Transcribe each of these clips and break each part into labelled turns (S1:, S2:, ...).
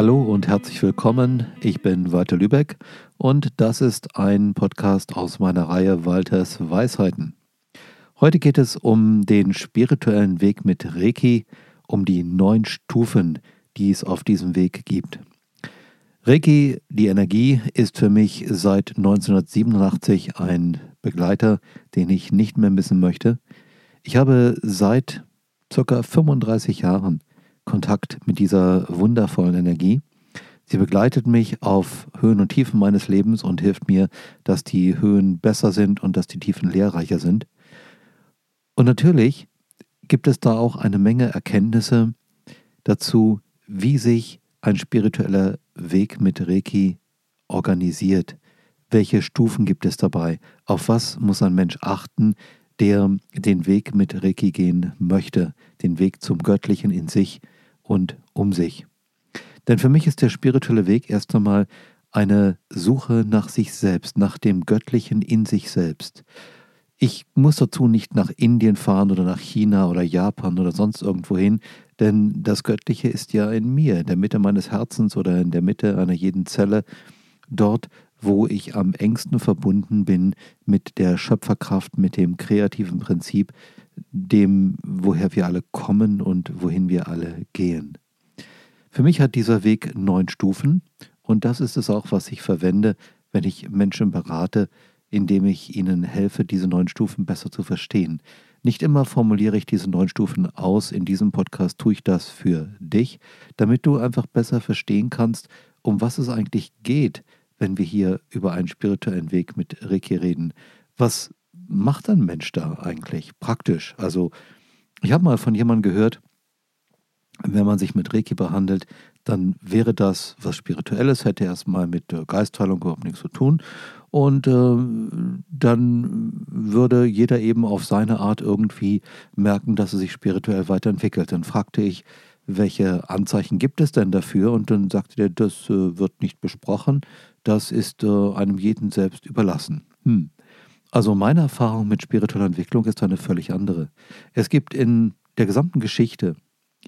S1: Hallo und herzlich willkommen. Ich bin Walter Lübeck und das ist ein Podcast aus meiner Reihe Walters Weisheiten. Heute geht es um den spirituellen Weg mit Reiki, um die neun Stufen, die es auf diesem Weg gibt. Reiki, die Energie, ist für mich seit 1987 ein Begleiter, den ich nicht mehr missen möchte. Ich habe seit ca. 35 Jahren Kontakt mit dieser wundervollen Energie. Sie begleitet mich auf Höhen und Tiefen meines Lebens und hilft mir, dass die Höhen besser sind und dass die Tiefen lehrreicher sind. Und natürlich gibt es da auch eine Menge Erkenntnisse dazu, wie sich ein spiritueller Weg mit Reiki organisiert. Welche Stufen gibt es dabei? Auf was muss ein Mensch achten, der den Weg mit Reiki gehen möchte, den Weg zum Göttlichen in sich und um sich? Denn für mich ist der spirituelle Weg erst einmal eine Suche nach sich selbst, nach dem Göttlichen in sich selbst. Ich muss dazu nicht nach Indien fahren oder nach China oder Japan oder sonst irgendwo hin, denn das Göttliche ist ja in mir, in der Mitte meines Herzens oder in der Mitte einer jeden Zelle, dort, wo ich am engsten verbunden bin mit der Schöpferkraft, mit dem kreativen Prinzip, dem, woher wir alle kommen und wohin wir alle gehen. Für mich hat dieser Weg neun Stufen und das ist es auch, was ich verwende, wenn ich Menschen berate, indem ich ihnen helfe, diese neun Stufen besser zu verstehen. Nicht immer formuliere ich diese neun Stufen aus. In diesem Podcast tue ich das für dich, damit du einfach besser verstehen kannst, um was es eigentlich geht, wenn wir hier über einen spirituellen Weg mit Reiki reden. Was macht ein Mensch da eigentlich praktisch? Also, ich habe mal von jemandem gehört, wenn man sich mit Reiki behandelt, dann wäre das was Spirituelles, hätte erstmal mit Geistheilung überhaupt nichts zu tun. Und äh, dann würde jeder eben auf seine Art irgendwie merken, dass er sich spirituell weiterentwickelt. Dann fragte ich, welche Anzeichen gibt es denn dafür? Und dann sagte er, das äh, wird nicht besprochen, das ist äh, einem jeden selbst überlassen. Hm. Also meine Erfahrung mit spiritueller Entwicklung ist eine völlig andere. Es gibt in der gesamten Geschichte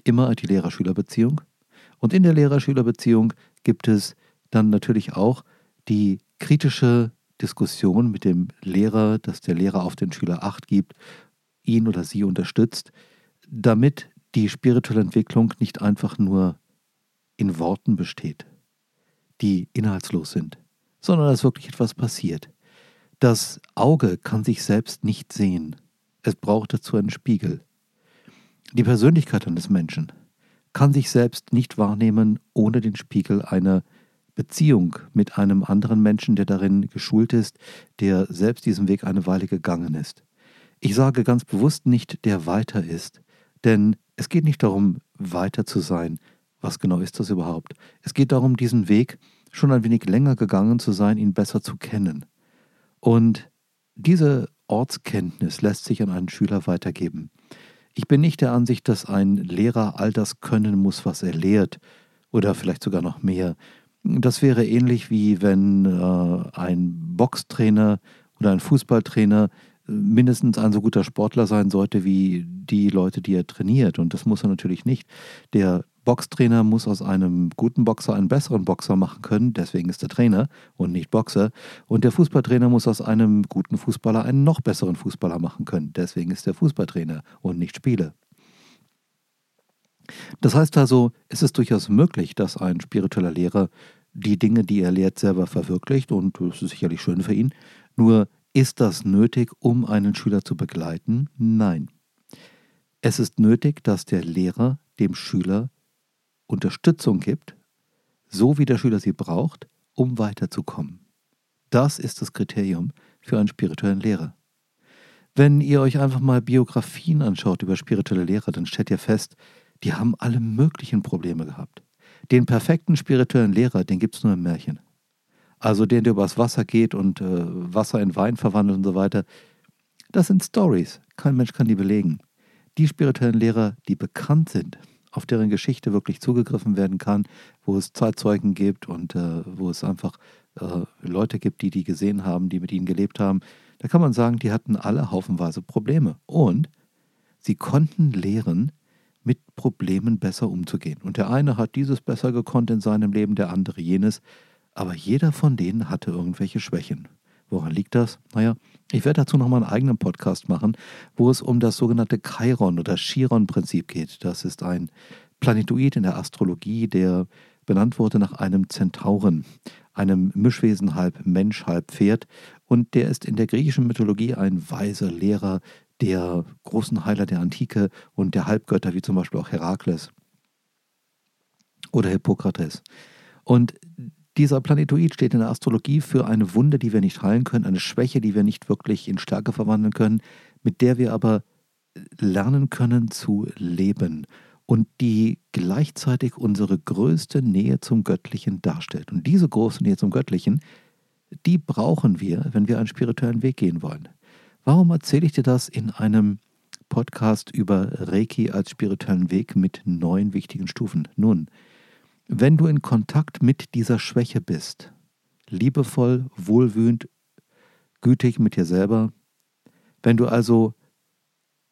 S1: immer die Lehrer-Schüler-Beziehung. Und in der Lehrer-Schüler-Beziehung gibt es dann natürlich auch die kritische Diskussion mit dem Lehrer, dass der Lehrer auf den Schüler Acht gibt, ihn oder sie unterstützt, damit die spirituelle Entwicklung nicht einfach nur in Worten besteht, die inhaltslos sind, sondern dass wirklich etwas passiert. Das Auge kann sich selbst nicht sehen. Es braucht dazu einen Spiegel. Die Persönlichkeit eines Menschen kann sich selbst nicht wahrnehmen ohne den Spiegel einer Beziehung mit einem anderen Menschen, der darin geschult ist, der selbst diesen Weg eine Weile gegangen ist. Ich sage ganz bewusst nicht, der weiter ist, denn es geht nicht darum, weiter zu sein. Was genau ist das überhaupt? Es geht darum, diesen Weg schon ein wenig länger gegangen zu sein, ihn besser zu kennen. Und diese Ortskenntnis lässt sich an einen Schüler weitergeben. Ich bin nicht der Ansicht, dass ein Lehrer all das können muss, was er lehrt, oder vielleicht sogar noch mehr. Das wäre ähnlich wie wenn äh, ein Boxtrainer oder ein Fußballtrainer äh, mindestens ein so guter Sportler sein sollte wie die Leute, die er trainiert. Und das muss er natürlich nicht. Der Boxtrainer muss aus einem guten Boxer einen besseren Boxer machen können, deswegen ist er Trainer und nicht Boxer. Und der Fußballtrainer muss aus einem guten Fußballer einen noch besseren Fußballer machen können, deswegen ist er Fußballtrainer und nicht Spieler. Das heißt also, es ist durchaus möglich, dass ein spiritueller Lehrer die Dinge, die er lehrt, selber verwirklicht und das ist sicherlich schön für ihn. Nur ist das nötig, um einen Schüler zu begleiten? Nein. Es ist nötig, dass der Lehrer dem Schüler Unterstützung gibt, so wie der Schüler sie braucht, um weiterzukommen. Das ist das Kriterium für einen spirituellen Lehrer. Wenn ihr euch einfach mal Biografien anschaut über spirituelle Lehrer, dann stellt ihr fest, die haben alle möglichen Probleme gehabt. Den perfekten spirituellen Lehrer, den gibt es nur im Märchen. Also den, der übers Wasser geht und äh, Wasser in Wein verwandelt und so weiter. Das sind Stories. Kein Mensch kann die belegen. Die spirituellen Lehrer, die bekannt sind, auf deren Geschichte wirklich zugegriffen werden kann, wo es Zeitzeugen gibt und äh, wo es einfach äh, Leute gibt, die die gesehen haben, die mit ihnen gelebt haben, da kann man sagen, die hatten alle haufenweise Probleme. Und sie konnten lehren mit Problemen besser umzugehen. Und der eine hat dieses besser gekonnt in seinem Leben, der andere jenes. Aber jeder von denen hatte irgendwelche Schwächen. Woran liegt das? Naja, ich werde dazu nochmal einen eigenen Podcast machen, wo es um das sogenannte Chiron- oder Chiron-Prinzip geht. Das ist ein Planetoid in der Astrologie, der benannt wurde nach einem Zentauren, einem Mischwesen halb Mensch, halb Pferd. Und der ist in der griechischen Mythologie ein weiser Lehrer, der großen Heiler der Antike und der Halbgötter, wie zum Beispiel auch Herakles oder Hippokrates. Und dieser Planetoid steht in der Astrologie für eine Wunde, die wir nicht heilen können, eine Schwäche, die wir nicht wirklich in Stärke verwandeln können, mit der wir aber lernen können zu leben und die gleichzeitig unsere größte Nähe zum Göttlichen darstellt. Und diese große Nähe zum Göttlichen, die brauchen wir, wenn wir einen spirituellen Weg gehen wollen. Warum erzähle ich dir das in einem Podcast über Reiki als spirituellen Weg mit neun wichtigen Stufen? Nun, wenn du in Kontakt mit dieser Schwäche bist, liebevoll, wohlwühend, gütig mit dir selber, wenn du also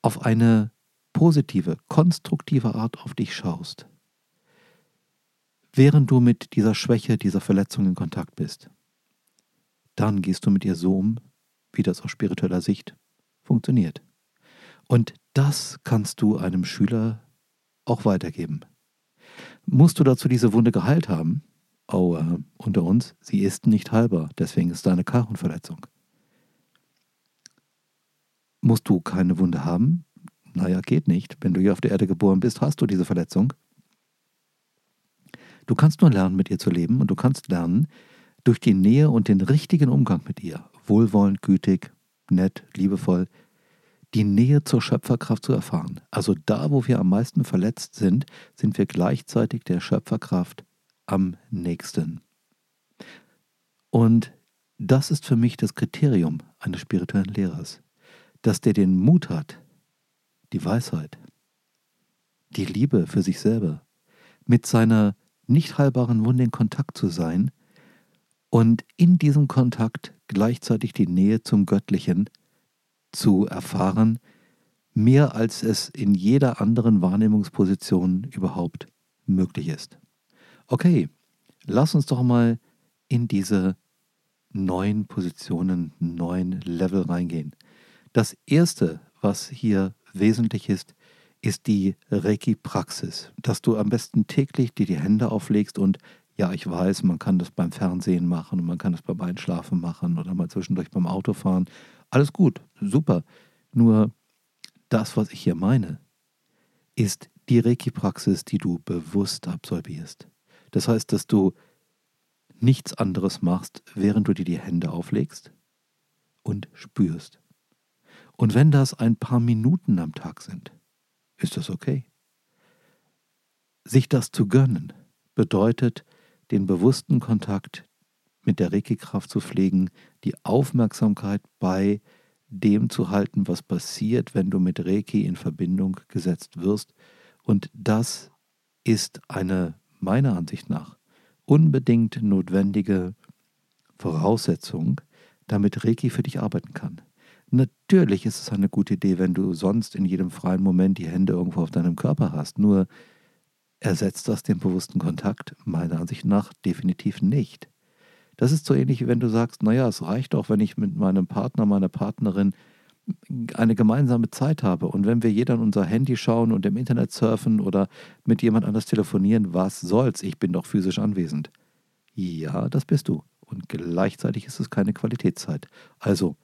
S1: auf eine positive, konstruktive Art auf dich schaust, während du mit dieser Schwäche, dieser Verletzung in Kontakt bist, dann gehst du mit ihr so um, wie das aus spiritueller Sicht funktioniert. Und das kannst du einem Schüler auch weitergeben. Musst du dazu diese Wunde geheilt haben? Oh, äh, unter uns, sie ist nicht heilbar, deswegen ist da eine Karrenverletzung. Musst du keine Wunde haben? Naja, geht nicht. Wenn du hier auf der Erde geboren bist, hast du diese Verletzung. Du kannst nur lernen, mit ihr zu leben und du kannst lernen, durch die Nähe und den richtigen Umgang mit ihr, wohlwollend, gütig, nett, liebevoll, die Nähe zur Schöpferkraft zu erfahren. Also da, wo wir am meisten verletzt sind, sind wir gleichzeitig der Schöpferkraft am nächsten. Und das ist für mich das Kriterium eines spirituellen Lehrers, dass der den Mut hat, die Weisheit, die Liebe für sich selber, mit seiner nicht heilbaren Wunde in Kontakt zu sein und in diesem Kontakt gleichzeitig die Nähe zum Göttlichen zu erfahren, mehr als es in jeder anderen Wahrnehmungsposition überhaupt möglich ist. Okay, lass uns doch mal in diese neuen Positionen, neuen Level reingehen. Das erste, was hier wesentlich ist, ist die Reiki-Praxis, dass du am besten täglich dir die Hände auflegst und ja, ich weiß, man kann das beim Fernsehen machen und man kann das beim Einschlafen machen oder mal zwischendurch beim Autofahren alles gut, super. Nur das, was ich hier meine, ist die Reiki-Praxis, die du bewusst absolvierst. Das heißt, dass du nichts anderes machst, während du dir die Hände auflegst und spürst. Und wenn das ein paar Minuten am Tag sind, ist das okay. Sich das zu gönnen bedeutet, den bewussten Kontakt mit der Reiki-Kraft zu pflegen, die Aufmerksamkeit bei dem zu halten, was passiert, wenn du mit Reiki in Verbindung gesetzt wirst. Und das ist eine, meiner Ansicht nach, unbedingt notwendige Voraussetzung, damit Reiki für dich arbeiten kann. Natürlich ist es eine gute Idee, wenn du sonst in jedem freien Moment die Hände irgendwo auf deinem Körper hast. Nur ersetzt das den bewussten Kontakt? Meiner Ansicht nach definitiv nicht. Das ist so ähnlich, wie wenn du sagst, naja, es reicht doch, wenn ich mit meinem Partner, meiner Partnerin eine gemeinsame Zeit habe. Und wenn wir jeder an unser Handy schauen und im Internet surfen oder mit jemand anders telefonieren, was soll's? Ich bin doch physisch anwesend. Ja, das bist du. Und gleichzeitig ist es keine Qualitätszeit. Also,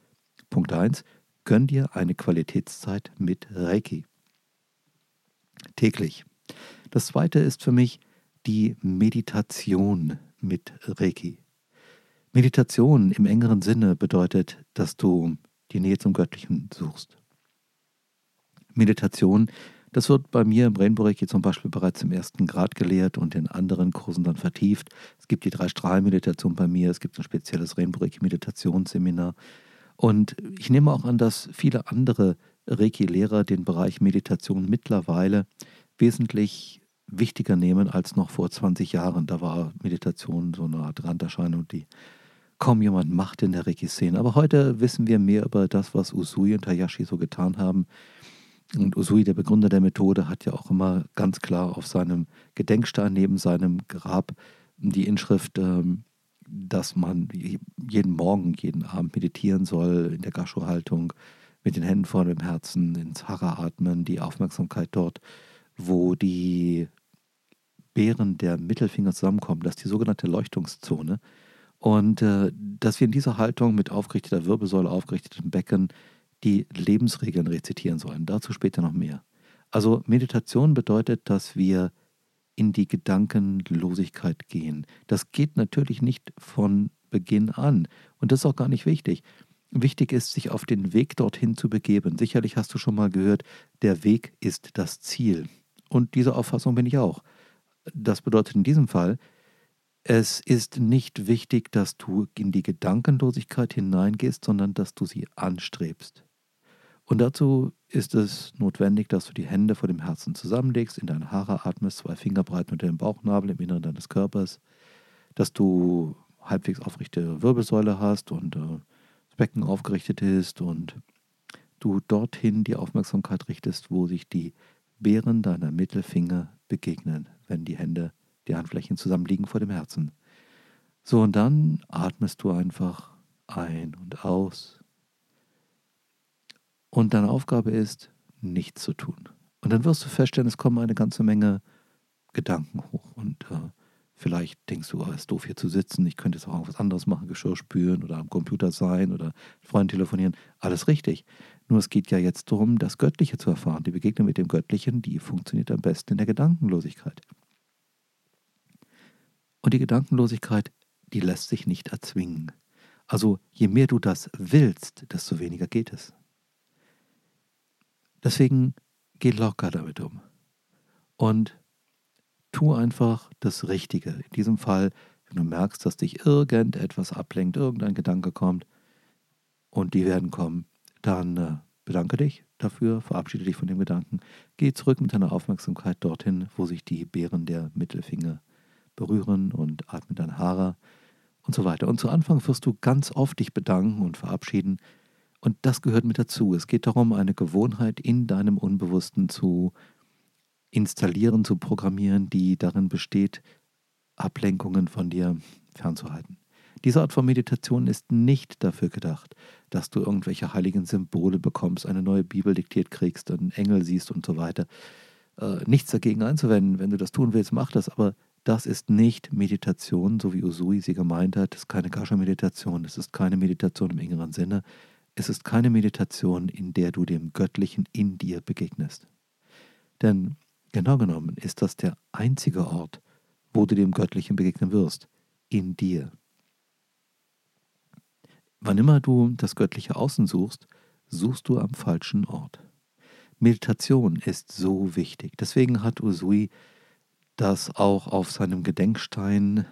S1: Punkt 1, gönn dir eine Qualitätszeit mit Reiki. Täglich. Das zweite ist für mich die Meditation mit Reiki. Meditation im engeren Sinne bedeutet, dass du die Nähe zum Göttlichen suchst. Meditation, das wird bei mir im Reiki zum Beispiel bereits im ersten Grad gelehrt und in anderen Kursen dann vertieft. Es gibt die drei Strahlen-Meditation bei mir, es gibt ein spezielles Reiki Meditationsseminar. Und ich nehme auch an, dass viele andere Reiki-Lehrer den Bereich Meditation mittlerweile wesentlich wichtiger nehmen als noch vor 20 Jahren. Da war Meditation so eine Art Randerscheinung, die kaum jemand macht in der Reiki-Szene. Aber heute wissen wir mehr über das, was Usui und Hayashi so getan haben. Und Usui, der Begründer der Methode, hat ja auch immer ganz klar auf seinem Gedenkstein neben seinem Grab die Inschrift, ähm, dass man jeden Morgen, jeden Abend meditieren soll in der Gasho-Haltung, mit den Händen vor dem Herzen, ins Hara atmen, die Aufmerksamkeit dort, wo die Beeren der Mittelfinger zusammenkommen, das ist die sogenannte Leuchtungszone. Und äh, dass wir in dieser Haltung mit aufgerichteter Wirbelsäule, aufgerichtetem Becken die Lebensregeln rezitieren sollen. Dazu später noch mehr. Also Meditation bedeutet, dass wir in die Gedankenlosigkeit gehen. Das geht natürlich nicht von Beginn an. Und das ist auch gar nicht wichtig. Wichtig ist, sich auf den Weg dorthin zu begeben. Sicherlich hast du schon mal gehört, der Weg ist das Ziel. Und diese Auffassung bin ich auch. Das bedeutet in diesem Fall, es ist nicht wichtig, dass du in die Gedankenlosigkeit hineingehst, sondern dass du sie anstrebst. Und dazu ist es notwendig, dass du die Hände vor dem Herzen zusammenlegst, in deine Haare atmest, zwei Finger breit unter dem Bauchnabel im Inneren deines Körpers, dass du halbwegs aufrichte Wirbelsäule hast und äh, das Becken aufgerichtet ist und du dorthin die Aufmerksamkeit richtest, wo sich die Beeren deiner Mittelfinger begegnen, wenn die Hände, die Handflächen zusammenliegen vor dem Herzen. So, und dann atmest du einfach ein und aus. Und deine Aufgabe ist, nichts zu tun. Und dann wirst du feststellen, es kommen eine ganze Menge Gedanken hoch. Und äh, vielleicht denkst du, oh, es ist doof hier zu sitzen, ich könnte jetzt auch irgendwas anderes machen, Geschirr spülen oder am Computer sein oder mit Freunden telefonieren. Alles richtig. Nur es geht ja jetzt darum, das Göttliche zu erfahren. Die Begegnung mit dem Göttlichen, die funktioniert am besten in der Gedankenlosigkeit. Und die Gedankenlosigkeit, die lässt sich nicht erzwingen. Also je mehr du das willst, desto weniger geht es. Deswegen geh locker damit um. Und tu einfach das Richtige. In diesem Fall, wenn du merkst, dass dich irgendetwas ablenkt, irgendein Gedanke kommt, und die werden kommen, dann äh, bedanke dich dafür, verabschiede dich von dem Gedanken, geh zurück mit deiner Aufmerksamkeit dorthin, wo sich die Beeren der Mittelfinger berühren und atme deine Haare und so weiter. Und zu Anfang wirst du ganz oft dich bedanken und verabschieden. Und das gehört mit dazu. Es geht darum, eine Gewohnheit in deinem Unbewussten zu installieren, zu programmieren, die darin besteht, Ablenkungen von dir fernzuhalten. Diese Art von Meditation ist nicht dafür gedacht, dass du irgendwelche heiligen Symbole bekommst, eine neue Bibel diktiert kriegst, einen Engel siehst und so weiter. Äh, nichts dagegen einzuwenden. Wenn du das tun willst, mach das. Aber das ist nicht Meditation, so wie Usui sie gemeint hat. Das ist keine Kasha-Meditation. Es ist keine Meditation im engeren Sinne. Es ist keine Meditation, in der du dem Göttlichen in dir begegnest. Denn genau genommen ist das der einzige Ort, wo du dem Göttlichen begegnen wirst. In dir. Wann immer du das göttliche Außen suchst, suchst du am falschen Ort. Meditation ist so wichtig. Deswegen hat Usui das auch auf seinem Gedenkstein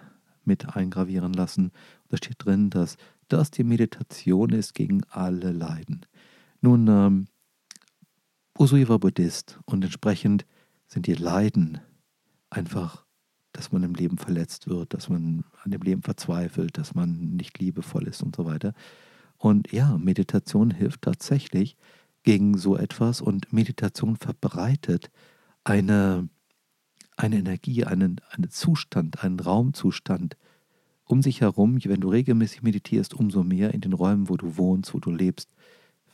S1: mit eingravieren lassen. Da steht drin, dass das die Meditation ist gegen alle Leiden. Nun, ähm, Usui war Buddhist und entsprechend sind die Leiden einfach dass man im Leben verletzt wird, dass man an dem Leben verzweifelt, dass man nicht liebevoll ist und so weiter. Und ja, Meditation hilft tatsächlich gegen so etwas und Meditation verbreitet eine, eine Energie, einen, einen Zustand, einen Raumzustand um sich herum. Wenn du regelmäßig meditierst, umso mehr in den Räumen, wo du wohnst, wo du lebst,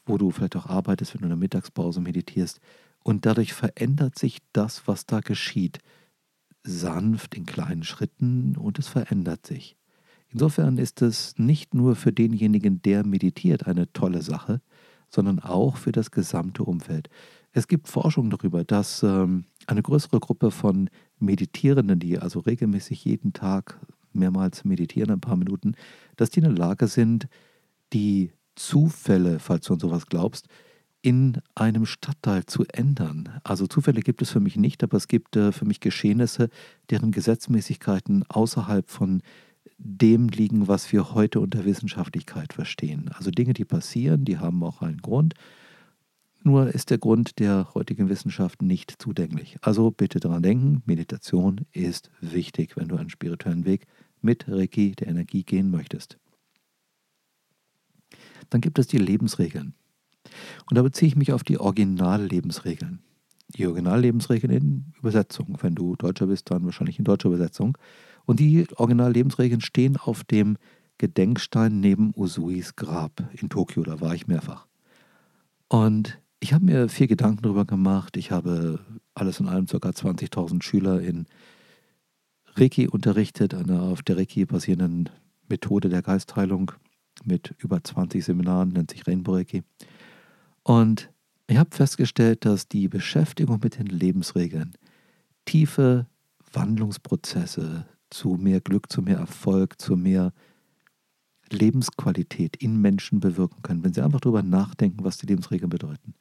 S1: wo du vielleicht auch arbeitest, wenn du in der Mittagspause meditierst. Und dadurch verändert sich das, was da geschieht sanft in kleinen Schritten und es verändert sich. Insofern ist es nicht nur für denjenigen, der meditiert, eine tolle Sache, sondern auch für das gesamte Umfeld. Es gibt Forschung darüber, dass ähm, eine größere Gruppe von Meditierenden, die also regelmäßig jeden Tag mehrmals meditieren, ein paar Minuten, dass die in der Lage sind, die Zufälle, falls du an sowas glaubst, in einem Stadtteil zu ändern. Also Zufälle gibt es für mich nicht, aber es gibt äh, für mich Geschehnisse, deren Gesetzmäßigkeiten außerhalb von dem liegen, was wir heute unter Wissenschaftlichkeit verstehen. Also Dinge, die passieren, die haben auch einen Grund. Nur ist der Grund der heutigen Wissenschaft nicht zugänglich. Also bitte daran denken, Meditation ist wichtig, wenn du einen spirituellen Weg mit Reiki, der Energie gehen möchtest. Dann gibt es die Lebensregeln. Und da beziehe ich mich auf die Originallebensregeln. Die Originallebensregeln in Übersetzung. Wenn du Deutscher bist, dann wahrscheinlich in deutscher Übersetzung. Und die Originallebensregeln stehen auf dem Gedenkstein neben Usuis Grab in Tokio. Da war ich mehrfach. Und ich habe mir viel Gedanken darüber gemacht. Ich habe alles in allem ca. 20.000 Schüler in Reiki unterrichtet, einer auf der Reiki basierenden Methode der Geistheilung mit über 20 Seminaren, nennt sich Rainbow Reiki. Und ich habe festgestellt, dass die Beschäftigung mit den Lebensregeln tiefe Wandlungsprozesse zu mehr Glück, zu mehr Erfolg, zu mehr Lebensqualität in Menschen bewirken können, wenn sie einfach darüber nachdenken, was die Lebensregeln bedeuten.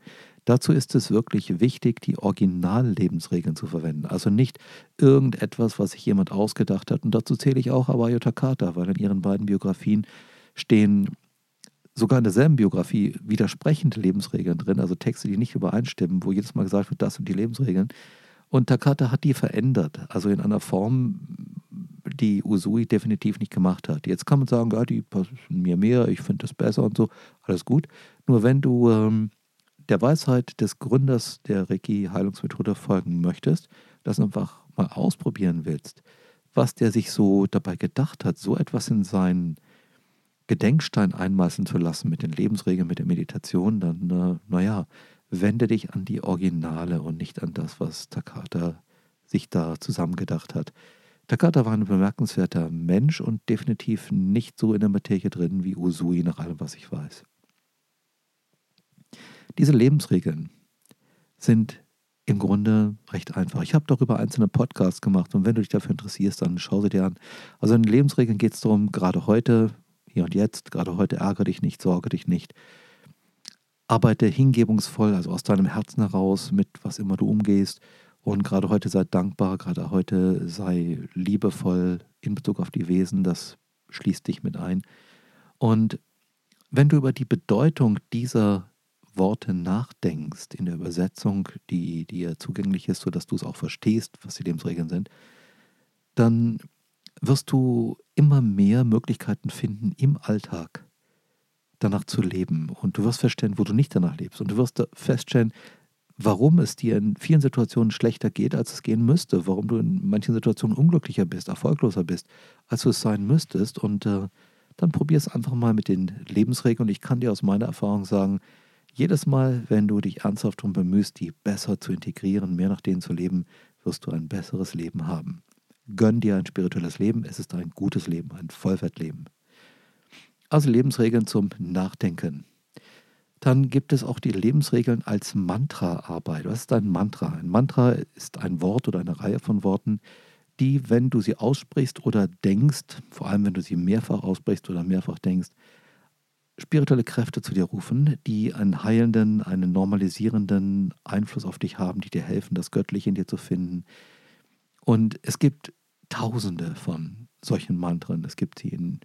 S1: Dazu ist es wirklich wichtig, die Originallebensregeln zu verwenden. Also nicht irgendetwas, was sich jemand ausgedacht hat. Und dazu zähle ich auch Abayo Takata, weil in ihren beiden Biografien stehen sogar in derselben Biografie widersprechende Lebensregeln drin, also Texte, die nicht übereinstimmen, wo jedes Mal gesagt wird, das sind die Lebensregeln. Und Takata hat die verändert, also in einer Form, die Usui definitiv nicht gemacht hat. Jetzt kann man sagen, ja, die passen mir mehr, ich finde das besser und so, alles gut. Nur wenn du ähm, der Weisheit des Gründers der Reiki-Heilungsmethode folgen möchtest, das einfach mal ausprobieren willst, was der sich so dabei gedacht hat, so etwas in seinen Gedenkstein einmeißeln zu lassen mit den Lebensregeln, mit der Meditation, dann, äh, naja, wende dich an die Originale und nicht an das, was Takata sich da zusammengedacht hat. Takata war ein bemerkenswerter Mensch und definitiv nicht so in der Materie drin wie Usui, nach allem, was ich weiß. Diese Lebensregeln sind im Grunde recht einfach. Ich habe darüber einzelne Podcasts gemacht und wenn du dich dafür interessierst, dann schau sie dir an. Also in Lebensregeln geht es darum, gerade heute, hier und jetzt, gerade heute ärgere dich nicht, sorge dich nicht. Arbeite hingebungsvoll, also aus deinem Herzen heraus, mit was immer du umgehst. Und gerade heute sei dankbar, gerade heute sei liebevoll in Bezug auf die Wesen, das schließt dich mit ein. Und wenn du über die Bedeutung dieser Worte nachdenkst in der Übersetzung, die dir zugänglich ist, sodass du es auch verstehst, was die Lebensregeln sind, dann wirst du immer mehr Möglichkeiten finden, im Alltag danach zu leben. Und du wirst feststellen, wo du nicht danach lebst. Und du wirst feststellen, warum es dir in vielen Situationen schlechter geht, als es gehen müsste, warum du in manchen Situationen unglücklicher bist, erfolgloser bist, als du es sein müsstest. Und äh, dann probier es einfach mal mit den Lebensregeln. Und ich kann dir aus meiner Erfahrung sagen, jedes Mal, wenn du dich ernsthaft darum bemühst, die besser zu integrieren, mehr nach denen zu leben, wirst du ein besseres Leben haben. Gönn dir ein spirituelles Leben, es ist ein gutes Leben, ein Vollwertleben. Also Lebensregeln zum Nachdenken. Dann gibt es auch die Lebensregeln als Mantra-Arbeit. Was ist ein Mantra? Ein Mantra ist ein Wort oder eine Reihe von Worten, die, wenn du sie aussprichst oder denkst, vor allem wenn du sie mehrfach aussprichst oder mehrfach denkst, spirituelle Kräfte zu dir rufen, die einen heilenden, einen normalisierenden Einfluss auf dich haben, die dir helfen, das Göttliche in dir zu finden. Und es gibt tausende von solchen Mantren. Es gibt sie in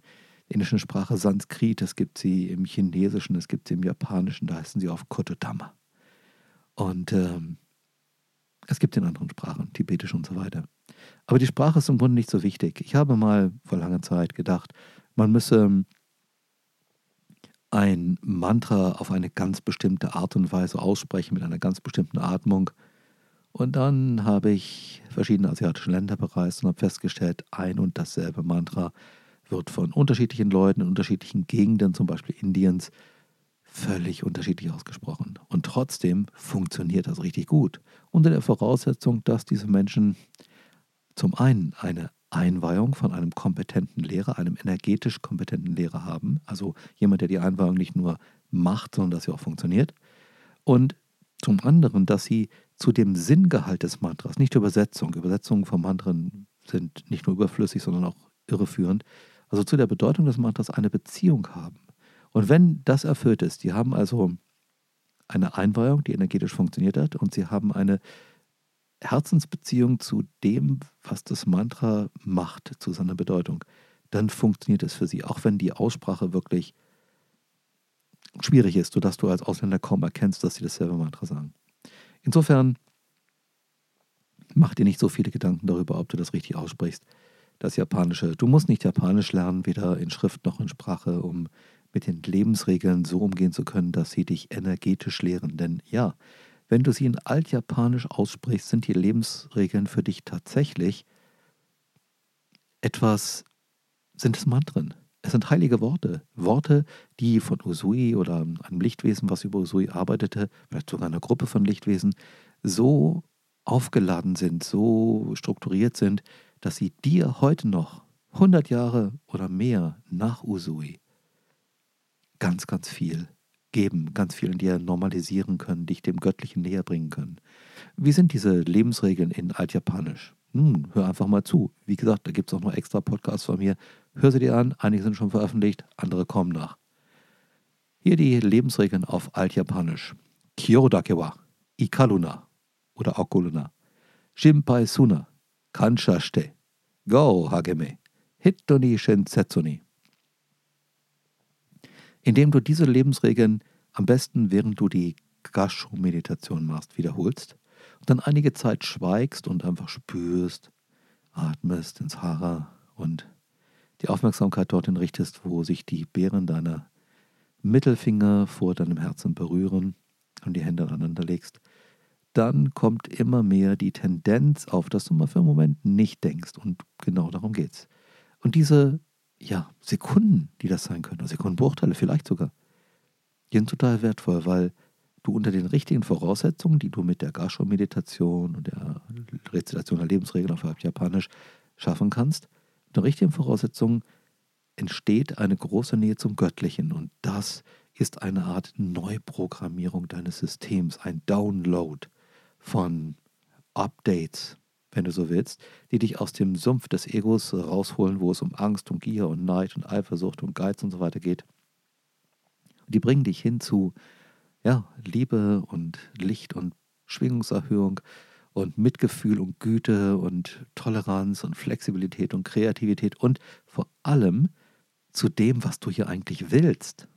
S1: indischen Sprache Sanskrit, es gibt sie im Chinesischen, es gibt sie im Japanischen, da heißen sie auf Kotodama. Und ähm, es gibt in anderen Sprachen, Tibetisch und so weiter. Aber die Sprache ist im Grunde nicht so wichtig. Ich habe mal vor langer Zeit gedacht, man müsse ein Mantra auf eine ganz bestimmte Art und Weise aussprechen, mit einer ganz bestimmten Atmung. Und dann habe ich verschiedene asiatische Länder bereist und habe festgestellt, ein und dasselbe Mantra wird von unterschiedlichen Leuten in unterschiedlichen Gegenden, zum Beispiel Indiens, völlig unterschiedlich ausgesprochen. Und trotzdem funktioniert das richtig gut. Unter der Voraussetzung, dass diese Menschen zum einen eine Einweihung von einem kompetenten Lehrer, einem energetisch kompetenten Lehrer haben, also jemand, der die Einweihung nicht nur macht, sondern dass sie auch funktioniert. Und zum anderen, dass sie zu dem Sinngehalt des Mantras, nicht Übersetzung, Übersetzungen von Mantren sind nicht nur überflüssig, sondern auch irreführend, also zu der Bedeutung des Mantras eine Beziehung haben. Und wenn das erfüllt ist, die haben also eine Einweihung, die energetisch funktioniert hat, und sie haben eine Herzensbeziehung zu dem, was das Mantra macht, zu seiner Bedeutung, dann funktioniert es für sie, auch wenn die Aussprache wirklich schwierig ist, sodass du als Ausländer kaum erkennst, dass sie dasselbe Mantra sagen. Insofern mach dir nicht so viele Gedanken darüber, ob du das richtig aussprichst das Japanische. Du musst nicht Japanisch lernen, weder in Schrift noch in Sprache, um mit den Lebensregeln so umgehen zu können, dass sie dich energetisch lehren. Denn ja, wenn du sie in Altjapanisch aussprichst, sind die Lebensregeln für dich tatsächlich etwas, sind es Mantren. Es sind heilige Worte. Worte, die von Usui oder einem Lichtwesen, was über Usui arbeitete, vielleicht sogar einer Gruppe von Lichtwesen, so aufgeladen sind, so strukturiert sind, dass sie dir heute noch, 100 Jahre oder mehr nach Usui, ganz, ganz viel geben, ganz viel in dir normalisieren können, dich dem Göttlichen näher bringen können. Wie sind diese Lebensregeln in Altjapanisch? Nun, hör einfach mal zu. Wie gesagt, da gibt es auch noch extra Podcasts von mir. Hör sie dir an, einige sind schon veröffentlicht, andere kommen nach. Hier die Lebensregeln auf Altjapanisch. Kyodakewa, Ikaluna oder Okuluna, Shimpai Suna, Kansha Shite, Go Hageme, Hittoni Shensetsuni indem du diese Lebensregeln am besten, während du die Gasho-Meditation machst, wiederholst und dann einige Zeit schweigst und einfach spürst, atmest ins Hara und die Aufmerksamkeit dorthin richtest, wo sich die Beeren deiner Mittelfinger vor deinem Herzen berühren und die Hände aneinander legst, dann kommt immer mehr die Tendenz auf, dass du mal für einen Moment nicht denkst. Und genau darum geht's. Und diese ja, Sekunden, die das sein können, Sekundenbruchteile vielleicht sogar, die sind total wertvoll, weil du unter den richtigen Voraussetzungen, die du mit der Gasho-Meditation und der Rezitation der Lebensregeln auf Japanisch schaffen kannst, unter richtigen Voraussetzungen entsteht eine große Nähe zum Göttlichen und das ist eine Art Neuprogrammierung deines Systems, ein Download von Updates, wenn du so willst, die dich aus dem Sumpf des Egos rausholen, wo es um Angst und Gier und Neid und Eifersucht und Geiz und so weiter geht. Die bringen dich hin zu ja, Liebe und Licht und Schwingungserhöhung und Mitgefühl und Güte und Toleranz und Flexibilität und Kreativität und vor allem zu dem, was du hier eigentlich willst.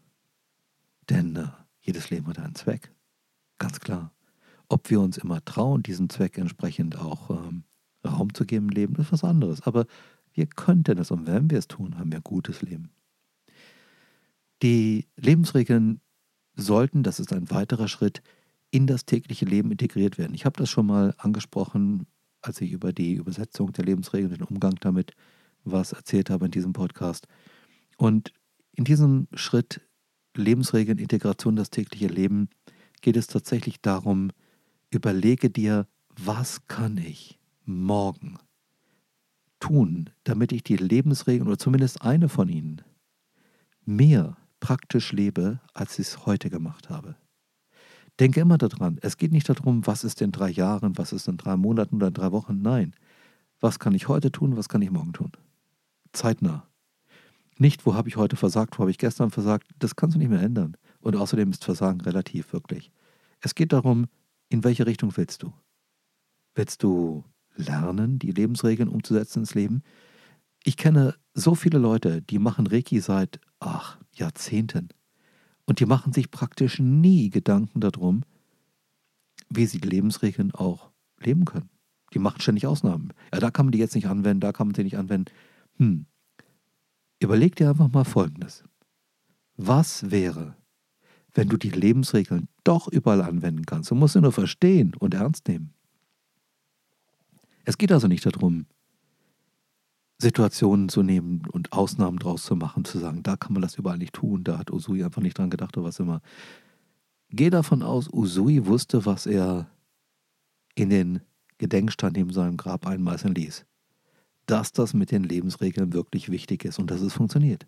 S1: Denn äh, jedes Leben hat einen Zweck. Ganz klar. Ob wir uns immer trauen, diesem Zweck entsprechend auch ähm, Raum zu geben im Leben, ist was anderes. Aber wir könnten es und wenn wir es tun, haben wir ein gutes Leben. Die Lebensregeln sollten, das ist ein weiterer Schritt, in das tägliche Leben integriert werden. Ich habe das schon mal angesprochen, als ich über die Übersetzung der Lebensregeln, den Umgang damit was erzählt habe in diesem Podcast. Und in diesem Schritt Lebensregeln, Integration, das tägliche Leben, geht es tatsächlich darum, überlege dir, was kann ich morgen tun, damit ich die Lebensregeln oder zumindest eine von ihnen mehr praktisch lebe, als ich es heute gemacht habe. Denke immer daran, es geht nicht darum, was ist in drei Jahren, was ist in drei Monaten oder in drei Wochen. Nein, was kann ich heute tun, was kann ich morgen tun? Zeitnah. Nicht, wo habe ich heute versagt, wo habe ich gestern versagt, das kannst du nicht mehr ändern. Und außerdem ist Versagen relativ, wirklich. Es geht darum, in welche Richtung willst du? Willst du lernen, die Lebensregeln umzusetzen ins Leben. Ich kenne so viele Leute, die machen Reiki seit, ach, Jahrzehnten. Und die machen sich praktisch nie Gedanken darum, wie sie die Lebensregeln auch leben können. Die machen ständig Ausnahmen. Ja, da kann man die jetzt nicht anwenden, da kann man sie nicht anwenden. Hm. Überleg dir einfach mal Folgendes. Was wäre, wenn du die Lebensregeln doch überall anwenden kannst? Du musst sie nur verstehen und ernst nehmen. Es geht also nicht darum, Situationen zu nehmen und Ausnahmen draus zu machen, zu sagen, da kann man das überall nicht tun, da hat Usui einfach nicht dran gedacht oder was immer. Geh davon aus, Usui wusste, was er in den Gedenkstand neben seinem Grab einmeißeln ließ. Dass das mit den Lebensregeln wirklich wichtig ist und dass es funktioniert.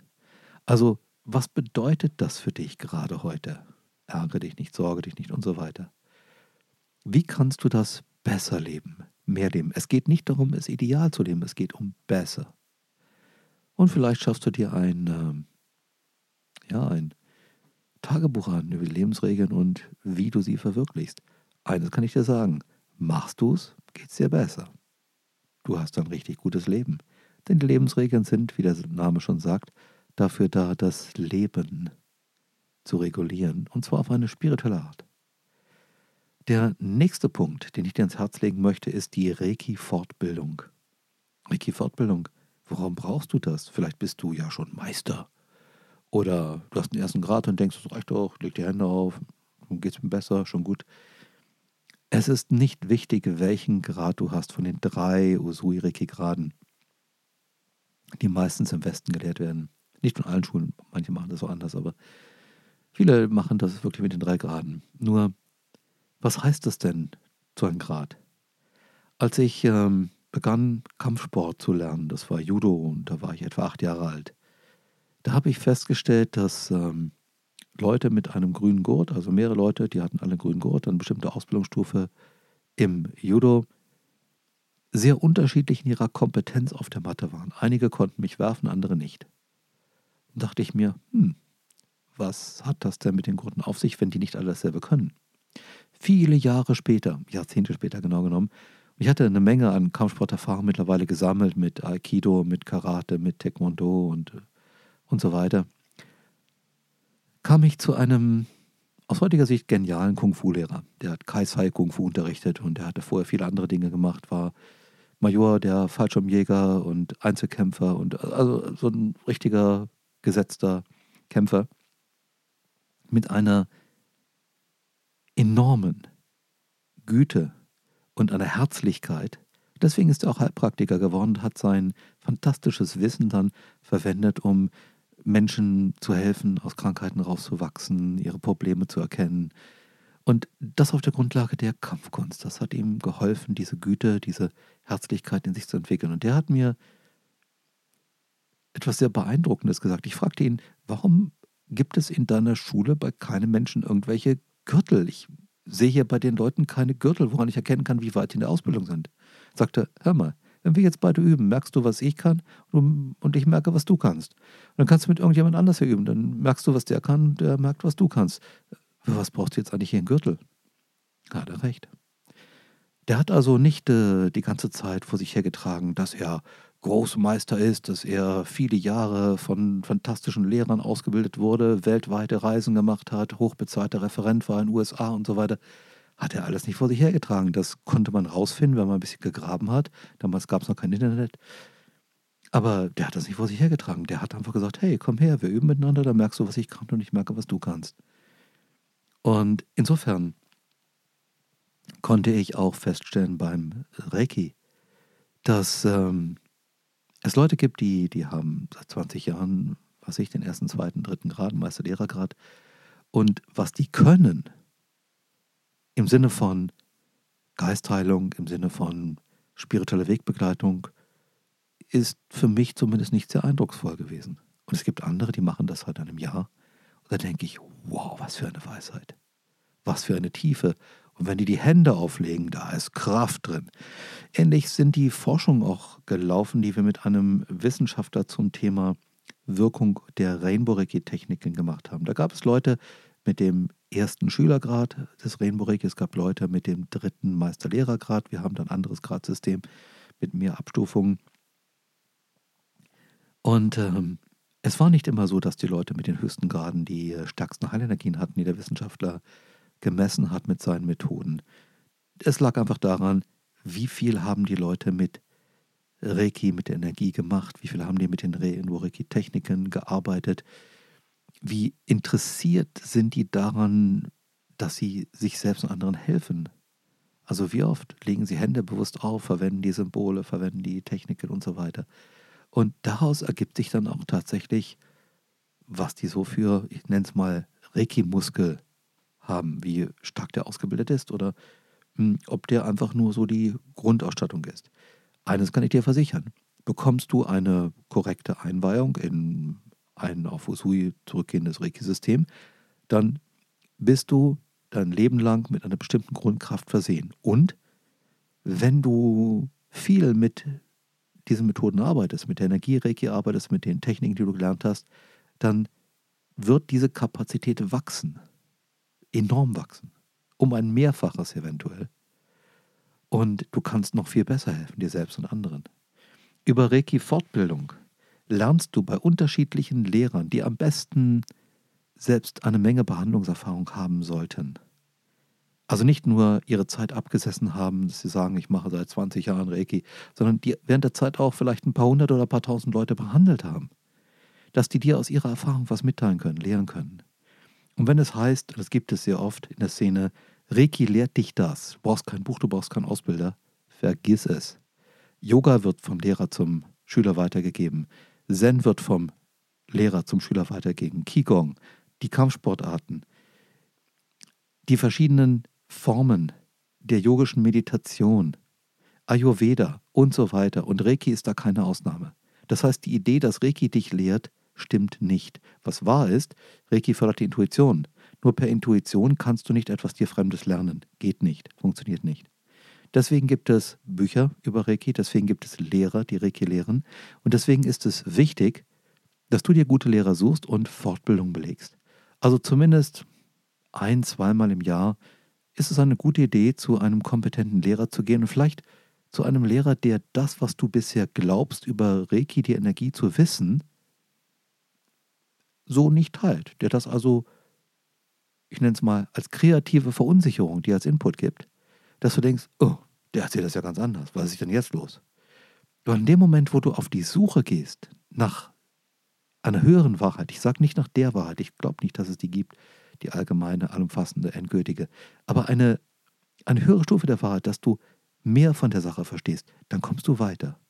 S1: Also, was bedeutet das für dich gerade heute? Ärgere dich nicht, sorge dich nicht und so weiter. Wie kannst du das besser leben? mehr leben. Es geht nicht darum, es ideal zu leben, es geht um besser. Und vielleicht schaffst du dir ein, äh, ja, ein Tagebuch an über die Lebensregeln und wie du sie verwirklichst. Eines kann ich dir sagen, machst du es, geht es dir besser. Du hast ein richtig gutes Leben. Denn die Lebensregeln sind, wie der Name schon sagt, dafür da, das Leben zu regulieren, und zwar auf eine spirituelle Art. Der nächste Punkt, den ich dir ans Herz legen möchte, ist die Reiki-Fortbildung. Reiki-Fortbildung, warum brauchst du das? Vielleicht bist du ja schon Meister Oder du hast den ersten Grad und denkst, das reicht doch, leg die Hände auf, dann geht es mir besser, schon gut. Es ist nicht wichtig, welchen Grad du hast von den drei Usui-Reiki-Graden, die meistens im Westen gelehrt werden. Nicht von allen Schulen, manche machen das auch anders, aber viele machen das wirklich mit den drei Graden. Nur, was heißt das denn, so ein Grad? Als ich ähm, begann, Kampfsport zu lernen, das war Judo und da war ich etwa acht Jahre alt, da habe ich festgestellt, dass ähm, Leute mit einem grünen Gurt, also mehrere Leute, die hatten alle einen grünen Gurt, eine bestimmte Ausbildungsstufe im Judo, sehr unterschiedlich in ihrer Kompetenz auf der Matte waren. Einige konnten mich werfen, andere nicht. Dachte ich mir, hm, was hat das denn mit den Gurten auf sich, wenn die nicht alle dasselbe können? Viele Jahre später, Jahrzehnte später genau genommen, ich hatte eine Menge an Kampfsporterfahrung mittlerweile gesammelt mit Aikido, mit Karate, mit Taekwondo und, und so weiter kam ich zu einem aus heutiger Sicht genialen Kung-Fu-Lehrer. Der hat Kai Sai Kung-Fu unterrichtet und der hatte vorher viele andere Dinge gemacht, war Major der Fallschirmjäger und Einzelkämpfer und also so ein richtiger gesetzter Kämpfer mit einer enormen Güte und einer Herzlichkeit. Deswegen ist er auch Heilpraktiker geworden und hat sein fantastisches Wissen dann verwendet, um Menschen zu helfen, aus Krankheiten rauszuwachsen, ihre Probleme zu erkennen. Und das auf der Grundlage der Kampfkunst. Das hat ihm geholfen, diese Güte, diese Herzlichkeit in sich zu entwickeln. Und der hat mir etwas sehr Beeindruckendes gesagt. Ich fragte ihn, warum gibt es in deiner Schule bei keinem Menschen irgendwelche Gürtel? Ich sehe hier bei den Leuten keine Gürtel, woran ich erkennen kann, wie weit die in der Ausbildung sind. Sagte, hör mal, wenn wir jetzt beide üben, merkst du, was ich kann und ich merke, was du kannst. Und dann kannst du mit irgendjemand anders hier üben. Dann merkst du, was der kann und der merkt, was du kannst. Für was brauchst du jetzt eigentlich hier einen Gürtel? Hat er recht. Der hat also nicht äh, die ganze Zeit vor sich hergetragen, dass er Großmeister ist, dass er viele Jahre von fantastischen Lehrern ausgebildet wurde, weltweite Reisen gemacht hat, hochbezahlter Referent war in den USA und so weiter hat er alles nicht vor sich hergetragen. Das konnte man rausfinden, wenn man ein bisschen gegraben hat. Damals gab es noch kein Internet. Aber der hat das nicht vor sich hergetragen. Der hat einfach gesagt, hey, komm her, wir üben miteinander, dann merkst du, was ich kann und ich merke, was du kannst. Und insofern konnte ich auch feststellen beim Reiki, dass ähm, es Leute gibt, die, die haben seit 20 Jahren, was ich, den ersten, zweiten, dritten Grad, Meister-Lehrergrad. Und was die können, im Sinne von Geistheilung, im Sinne von spiritueller Wegbegleitung, ist für mich zumindest nicht sehr eindrucksvoll gewesen. Und es gibt andere, die machen das seit einem Jahr. Und da denke ich, wow, was für eine Weisheit. Was für eine Tiefe. Und wenn die die Hände auflegen, da ist Kraft drin. Ähnlich sind die Forschungen auch gelaufen, die wir mit einem Wissenschaftler zum Thema Wirkung der Rainbow-Techniken gemacht haben. Da gab es Leute mit dem ersten Schülergrad des Rainbow Reiki. Es gab Leute mit dem dritten Meisterlehrergrad. Wir haben dann ein anderes Gradsystem mit mehr Abstufungen. Und ähm, es war nicht immer so, dass die Leute mit den höchsten Graden die äh, stärksten Heilenergien hatten, die der Wissenschaftler gemessen hat mit seinen Methoden. Es lag einfach daran, wie viel haben die Leute mit Reiki, mit Energie gemacht, wie viel haben die mit den Reiki-Techniken gearbeitet, wie interessiert sind die daran, dass sie sich selbst und anderen helfen? Also wie oft legen sie Hände bewusst auf, verwenden die Symbole, verwenden die Techniken und so weiter. Und daraus ergibt sich dann auch tatsächlich, was die so für, ich nenne es mal, Reiki-Muskel haben, wie stark der ausgebildet ist oder ob der einfach nur so die Grundausstattung ist. Eines kann ich dir versichern. Bekommst du eine korrekte Einweihung in ein auf Usui zurückgehendes Reiki-System, dann bist du dein Leben lang mit einer bestimmten Grundkraft versehen. Und wenn du viel mit diesen Methoden arbeitest, mit der Energie-Reiki arbeitest, mit den Techniken, die du gelernt hast, dann wird diese Kapazität wachsen, enorm wachsen, um ein Mehrfaches eventuell. Und du kannst noch viel besser helfen, dir selbst und anderen. Über Reiki-Fortbildung lernst du bei unterschiedlichen Lehrern, die am besten selbst eine Menge Behandlungserfahrung haben sollten. Also nicht nur ihre Zeit abgesessen haben, dass sie sagen, ich mache seit 20 Jahren Reiki, sondern die während der Zeit auch vielleicht ein paar hundert oder ein paar tausend Leute behandelt haben. dass die dir aus ihrer Erfahrung was mitteilen können, lehren können. Und wenn es heißt, und das gibt es sehr oft in der Szene, Reiki lehrt dich das, du brauchst kein Buch, du brauchst keinen Ausbilder, vergiss es. Yoga wird vom Lehrer zum Schüler weitergegeben. Zen wird vom Lehrer zum Schüler weitergegeben. Qigong, die Kampfsportarten, die verschiedenen Formen der yogischen Meditation, Ayurveda und so weiter. Und Reiki ist da keine Ausnahme. Das heißt, die Idee, dass Reiki dich lehrt, stimmt nicht. Was wahr ist, Reiki fördert die Intuition. Nur per Intuition kannst du nicht etwas dir Fremdes lernen. Geht nicht, funktioniert nicht. Deswegen gibt es Bücher über Reiki, deswegen gibt es Lehrer, die Reiki lehren. Und deswegen ist es wichtig, dass du dir gute Lehrer suchst und Fortbildung belegst. Also zumindest ein, zweimal im Jahr ist es eine gute Idee, zu einem kompetenten Lehrer zu gehen und vielleicht zu einem Lehrer, der das, was du bisher glaubst, über Reiki, die Energie zu wissen, so nicht teilt. Der das also, ich nenne es mal, als kreative Verunsicherung, die als Input gibt, dass du denkst, oh, der erzählt das ja ganz anders. Was ist denn jetzt los? Doch in dem Moment, wo du auf die Suche gehst nach einer höheren Wahrheit, ich sage nicht nach der Wahrheit, ich glaube nicht, dass es die gibt, die allgemeine, allumfassende, endgültige, aber eine, eine höhere Stufe der Wahrheit, dass du mehr von der Sache verstehst, dann kommst du weiter.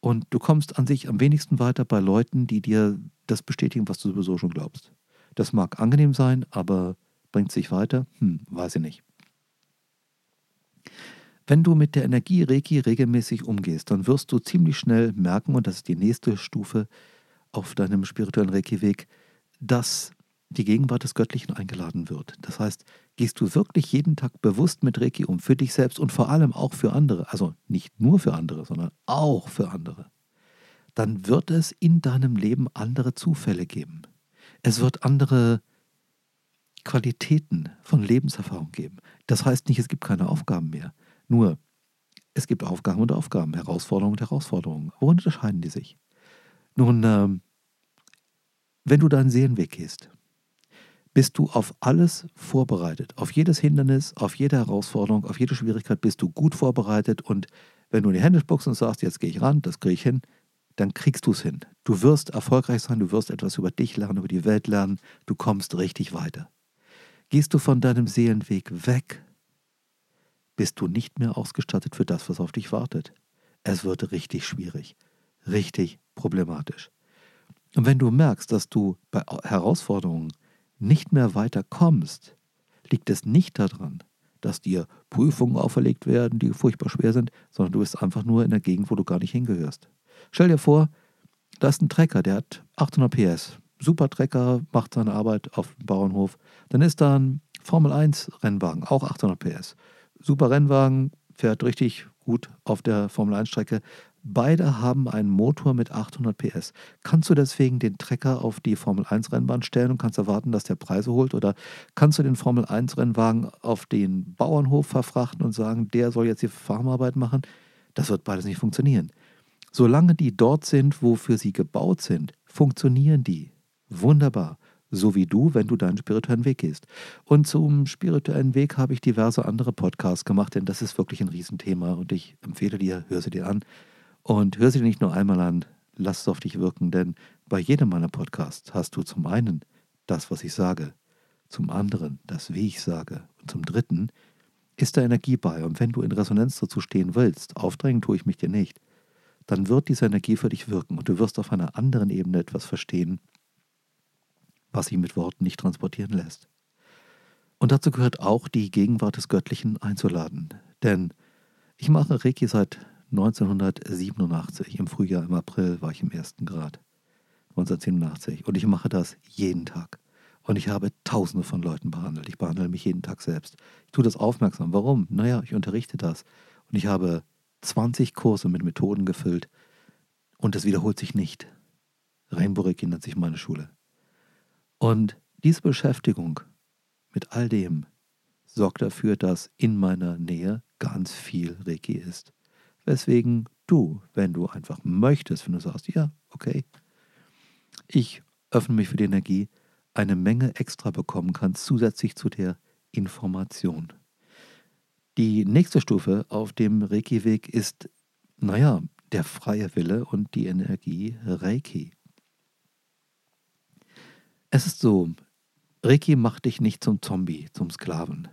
S1: Und du kommst an sich am wenigsten weiter bei Leuten, die dir das bestätigen, was du sowieso schon glaubst. Das mag angenehm sein, aber bringt sich weiter? Hm, weiß ich nicht. Wenn du mit der Energie Reiki regelmäßig umgehst, dann wirst du ziemlich schnell merken, und das ist die nächste Stufe auf deinem spirituellen Reiki-Weg, dass die Gegenwart des Göttlichen eingeladen wird. Das heißt, gehst du wirklich jeden Tag bewusst mit Reiki um, für dich selbst und vor allem auch für andere, also nicht nur für andere, sondern auch für andere, dann wird es in deinem Leben andere Zufälle geben. Es wird andere Qualitäten von Lebenserfahrung geben. Das heißt nicht, es gibt keine Aufgaben mehr. Nur, es gibt Aufgaben und Aufgaben, Herausforderungen und Herausforderungen. Worin unterscheiden die sich? Nun, ähm, wenn du deinen Seelenweg gehst, bist du auf alles vorbereitet. Auf jedes Hindernis, auf jede Herausforderung, auf jede Schwierigkeit bist du gut vorbereitet. Und wenn du in die Hände spuckst und sagst, jetzt gehe ich ran, das kriege ich hin, dann kriegst du es hin. Du wirst erfolgreich sein, du wirst etwas über dich lernen, über die Welt lernen, du kommst richtig weiter. Gehst du von deinem Seelenweg weg, bist du nicht mehr ausgestattet für das, was auf dich wartet. Es wird richtig schwierig, richtig problematisch. Und wenn du merkst, dass du bei Herausforderungen nicht mehr weiter kommst, liegt es nicht daran, dass dir Prüfungen auferlegt werden, die furchtbar schwer sind, sondern du bist einfach nur in der Gegend, wo du gar nicht hingehörst. Stell dir vor, da ist ein Trecker, der hat 800 PS. Super Trecker, macht seine Arbeit auf dem Bauernhof. Dann ist da ein Formel 1 Rennwagen, auch 800 PS. Super Rennwagen, fährt richtig gut auf der Formel 1 Strecke. Beide haben einen Motor mit 800 PS. Kannst du deswegen den Trecker auf die Formel 1 Rennbahn stellen und kannst erwarten, dass der Preise holt? Oder kannst du den Formel 1 Rennwagen auf den Bauernhof verfrachten und sagen, der soll jetzt die Farmarbeit machen? Das wird beides nicht funktionieren. Solange die dort sind, wofür sie gebaut sind, funktionieren die. Wunderbar so wie du, wenn du deinen spirituellen Weg gehst. Und zum spirituellen Weg habe ich diverse andere Podcasts gemacht, denn das ist wirklich ein Riesenthema und ich empfehle dir, hör sie dir an. Und hör sie nicht nur einmal an, lass es auf dich wirken, denn bei jedem meiner Podcasts hast du zum einen das, was ich sage, zum anderen das, wie ich sage und zum dritten ist da Energie bei. Und wenn du in Resonanz dazu stehen willst, aufdrängen tue ich mich dir nicht, dann wird diese Energie für dich wirken und du wirst auf einer anderen Ebene etwas verstehen, was sich mit Worten nicht transportieren lässt. Und dazu gehört auch die Gegenwart des Göttlichen einzuladen. Denn ich mache Reiki seit 1987. Im Frühjahr, im April war ich im ersten Grad. 1987. Und ich mache das jeden Tag. Und ich habe tausende von Leuten behandelt. Ich behandle mich jeden Tag selbst. Ich tue das aufmerksam. Warum? Naja, ich unterrichte das. Und ich habe 20 Kurse mit Methoden gefüllt. Und es wiederholt sich nicht. Rainbow Reiki nennt sich meine Schule. Und diese Beschäftigung mit all dem sorgt dafür, dass in meiner Nähe ganz viel Reiki ist. Weswegen du, wenn du einfach möchtest, wenn du sagst, ja, okay, ich öffne mich für die Energie, eine Menge extra bekommen kannst, zusätzlich zu der Information. Die nächste Stufe auf dem Reiki-Weg ist, naja, der freie Wille und die Energie Reiki. Es ist so, Reiki macht dich nicht zum Zombie, zum Sklaven.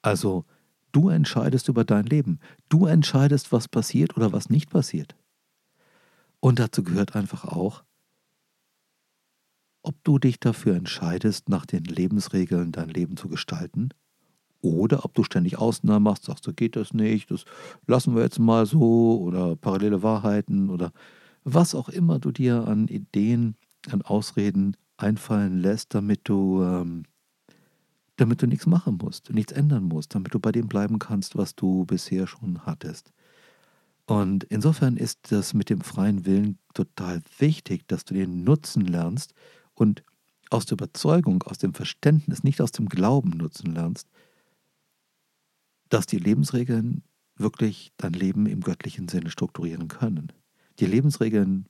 S1: Also, du entscheidest über dein Leben. Du entscheidest, was passiert oder was nicht passiert. Und dazu gehört einfach auch, ob du dich dafür entscheidest, nach den Lebensregeln dein Leben zu gestalten oder ob du ständig Ausnahmen machst, sagst du, geht das nicht, das lassen wir jetzt mal so oder parallele Wahrheiten oder was auch immer du dir an Ideen, an Ausreden einfallen lässt, damit du, ähm, damit du nichts machen musst, nichts ändern musst, damit du bei dem bleiben kannst, was du bisher schon hattest. Und insofern ist das mit dem freien Willen total wichtig, dass du den nutzen lernst und aus der Überzeugung, aus dem Verständnis, nicht aus dem Glauben nutzen lernst, dass die Lebensregeln wirklich dein Leben im göttlichen Sinne strukturieren können. Die Lebensregeln,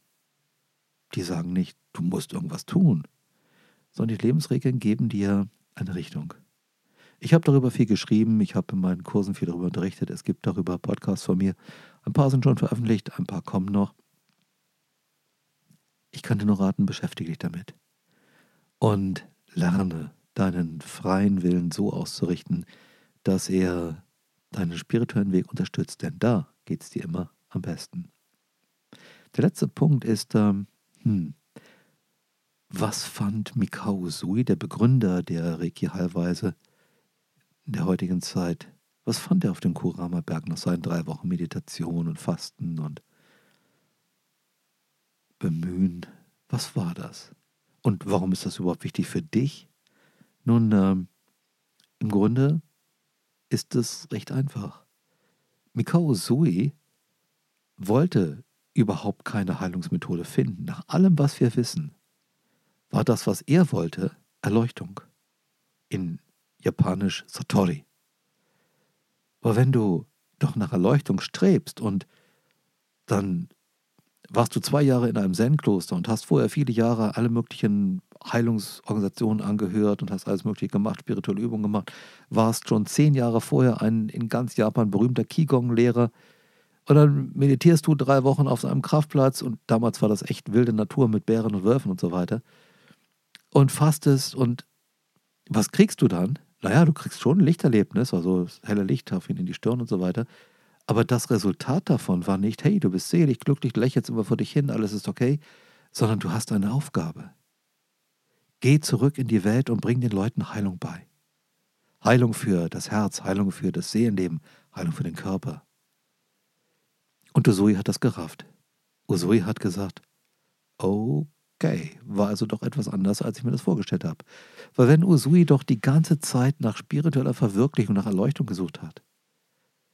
S1: die sagen nicht, du musst irgendwas tun, sondern die Lebensregeln geben dir eine Richtung. Ich habe darüber viel geschrieben, ich habe in meinen Kursen viel darüber unterrichtet, es gibt darüber Podcasts von mir. Ein paar sind schon veröffentlicht, ein paar kommen noch. Ich kann dir nur raten, beschäftige dich damit. Und lerne deinen freien Willen so auszurichten, dass er deinen spirituellen Weg unterstützt, denn da geht es dir immer am besten. Der letzte Punkt ist, ähm, hm, was fand Mikao Usui, der Begründer der Reiki-Heilweise in der heutigen Zeit, was fand er auf dem Kurama-Berg nach seinen drei Wochen Meditation und Fasten und Bemühen? Was war das? Und warum ist das überhaupt wichtig für dich? Nun, ähm, im Grunde ist es recht einfach. Mikao Sui wollte überhaupt keine Heilungsmethode finden. Nach allem, was wir wissen, war das, was er wollte, Erleuchtung. In Japanisch Satori. Aber wenn du doch nach Erleuchtung strebst und dann warst du zwei Jahre in einem Zen-Kloster und hast vorher viele Jahre alle möglichen Heilungsorganisationen angehört und hast alles Mögliche gemacht, spirituelle Übungen gemacht, warst schon zehn Jahre vorher ein in ganz Japan berühmter Qigong-Lehrer und dann meditierst du drei Wochen auf einem Kraftplatz und damals war das echt wilde Natur mit Bären und Wölfen und so weiter und fastest und was kriegst du dann? Naja, du kriegst schon ein Lichterlebnis, also helle Licht auf ihn in die Stirn und so weiter. Aber das Resultat davon war nicht, hey, du bist selig, glücklich, lächelst immer vor dich hin, alles ist okay, sondern du hast eine Aufgabe. Geh zurück in die Welt und bring den Leuten Heilung bei. Heilung für das Herz, Heilung für das Seelenleben, Heilung für den Körper. Und Usui hat das gerafft. Usui hat gesagt, okay, war also doch etwas anders, als ich mir das vorgestellt habe. Weil wenn Usui doch die ganze Zeit nach spiritueller Verwirklichung, nach Erleuchtung gesucht hat,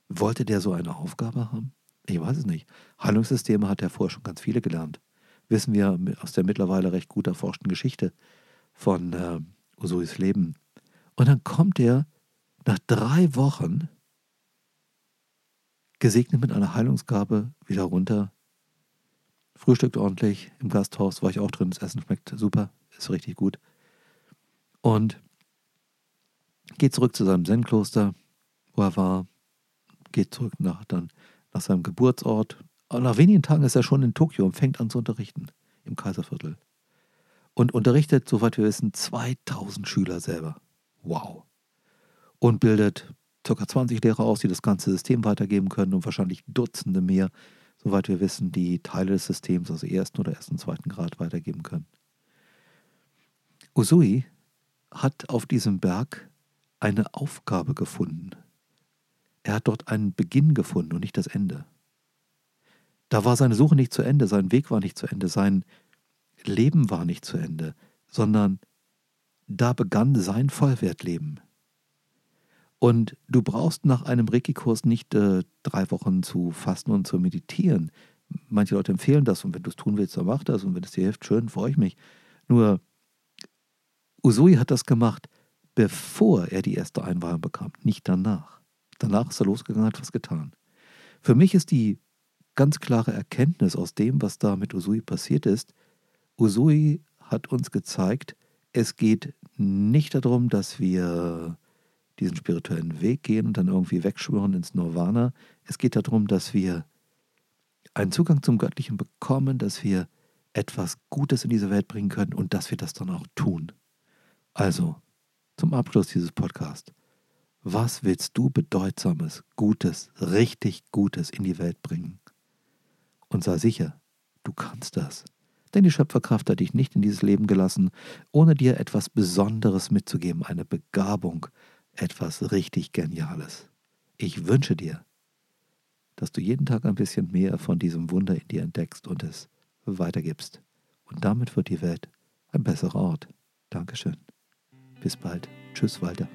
S1: wollte der so eine Aufgabe haben? Ich weiß es nicht. Heilungssysteme hat er vorher schon ganz viele gelernt. Wissen wir aus der mittlerweile recht gut erforschten Geschichte von äh, Usuis Leben. Und dann kommt er nach drei Wochen gesegnet mit einer Heilungsgabe wieder runter. Frühstückt ordentlich im Gasthaus, war ich auch drin. Das Essen schmeckt super, ist richtig gut. Und geht zurück zu seinem Zen-Kloster, wo er war, geht zurück nach, dann nach seinem Geburtsort. Und nach wenigen Tagen ist er schon in Tokio und fängt an zu unterrichten im Kaiserviertel. Und unterrichtet, soweit wir wissen, 2000 Schüler selber. Wow. Und bildet ca. 20 Lehrer aus, die das ganze System weitergeben können und wahrscheinlich Dutzende mehr, soweit wir wissen, die Teile des Systems, also ersten oder ersten, zweiten Grad weitergeben können. Usui hat auf diesem Berg eine Aufgabe gefunden. Er hat dort einen Beginn gefunden und nicht das Ende. Da war seine Suche nicht zu Ende, sein Weg war nicht zu Ende, sein Leben war nicht zu Ende, sondern da begann sein Vollwertleben. Und du brauchst nach einem Reiki-Kurs nicht äh, drei Wochen zu fasten und zu meditieren. Manche Leute empfehlen das und wenn du es tun willst, dann mach das und wenn es dir hilft, schön, freue ich mich. Nur Usui hat das gemacht, bevor er die erste Einweihung bekam, nicht danach. Danach ist er losgegangen, hat was getan. Für mich ist die ganz klare Erkenntnis aus dem, was da mit Usui passiert ist, Usui hat uns gezeigt, es geht nicht darum, dass wir diesen spirituellen Weg gehen und dann irgendwie wegschwören ins Nirvana. Es geht darum, dass wir einen Zugang zum Göttlichen bekommen, dass wir etwas Gutes in diese Welt bringen können und dass wir das dann auch tun. Also, zum Abschluss dieses Podcasts. Was willst du Bedeutsames, Gutes, richtig Gutes in die Welt bringen? Und sei sicher, du kannst das. Denn die Schöpferkraft hat dich nicht in dieses Leben gelassen, ohne dir etwas Besonderes mitzugeben, eine Begabung, etwas richtig Geniales. Ich wünsche dir, dass du jeden Tag ein bisschen mehr von diesem Wunder in dir entdeckst und es weitergibst. Und damit wird die Welt ein besserer Ort. Dankeschön. Bis bald. Tschüss, Walter.